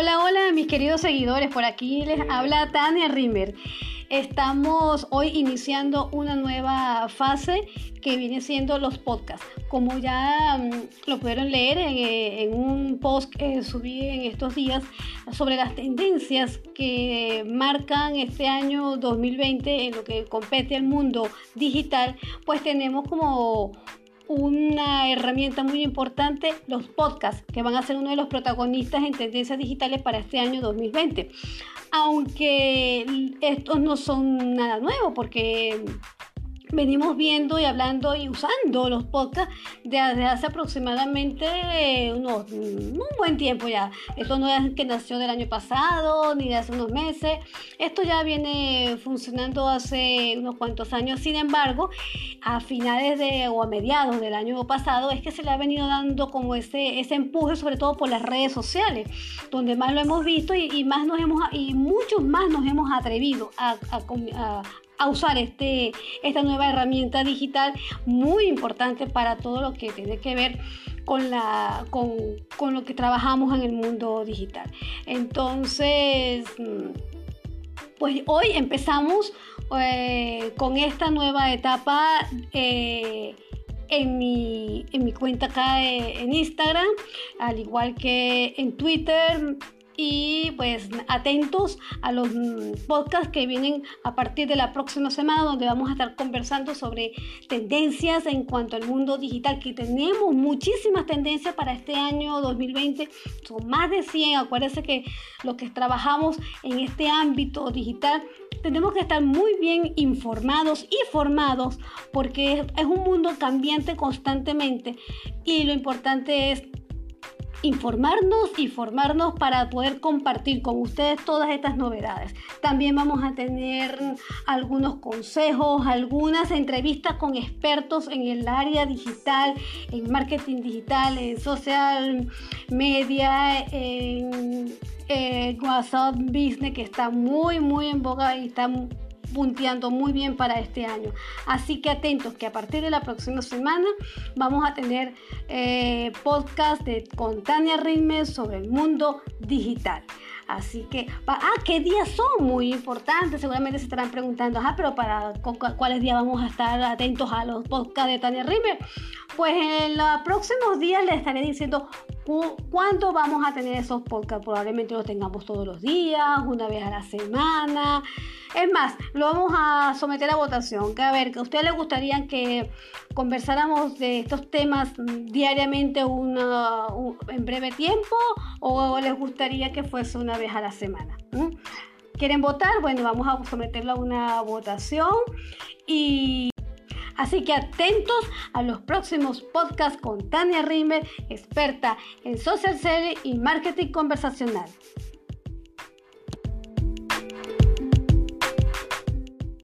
Hola, hola mis queridos seguidores, por aquí les habla Tania Rimmer. Estamos hoy iniciando una nueva fase que viene siendo los podcasts. Como ya mm, lo pudieron leer en, un post que subí en estos días sobre las tendencias que marcan este año 2020 en lo que compete al mundo digital, pues tenemos como una herramienta muy importante, los podcasts, que van a ser uno de los protagonistas en tendencias digitales para este año 2020. Aunque estos no son nada nuevo, porque venimos viendo y hablando y usando los podcasts desde hace aproximadamente unos, un buen tiempo ya. Esto no es que nació del año pasado ni de hace unos meses. Esto ya viene funcionando hace unos cuantos años. Sin embargo, a finales de o a mediados del año pasado es que se le ha venido dando como ese, ese empuje, sobre todo por las redes sociales, donde más lo hemos visto y, más nos hemos y muchos más nos hemos atrevido a usar este, esta nueva herramienta digital muy importante para todo lo que tiene que ver con, la, con, con lo que trabajamos en el mundo digital. Entonces, pues hoy empezamos eh, con esta nueva etapa. Eh, en mi, en mi, cuenta acá en Instagram, al igual que en Twitter, y pues atentos a los podcasts que vienen a partir de la próxima semana donde vamos a estar conversando sobre tendencias en cuanto al mundo digital que tenemos muchísimas tendencias para este año 2020 son más de 100 acuérdense que los que trabajamos en este ámbito digital tenemos que estar muy bien informados y formados porque es un mundo cambiante constantemente. Y lo importante es informarnos y formarnos para poder compartir con ustedes todas estas novedades. También vamos a tener algunos consejos, algunas entrevistas con expertos en el área digital, en marketing digital, en social media, en, WhatsApp Business, que está muy, muy en boga y está punteando muy bien para este año. Así que atentos que a partir de la próxima semana vamos a tener eh, podcast de, con Tania Rimes sobre el mundo digital. Así que, ah, ¿qué días son? Muy importantes. Seguramente se estarán preguntando, ah, pero para cuáles días vamos a estar atentos a los podcasts de Tania Rimes. Pues en los próximos días les estaré diciendo cuándo vamos a tener esos podcasts. Probablemente los tengamos todos los días, una vez a la semana. Es más, lo vamos a someter a votación. Que a ver, que a ustedes les gustaría que conversáramos de estos temas diariamente una, en breve tiempo o les gustaría que fuese una vez a la semana. ¿Quieren votar? Bueno, vamos a someterlo a una votación y Así que atentos a los próximos podcasts con Tania Rimmer, experta en social selling y marketing conversacional.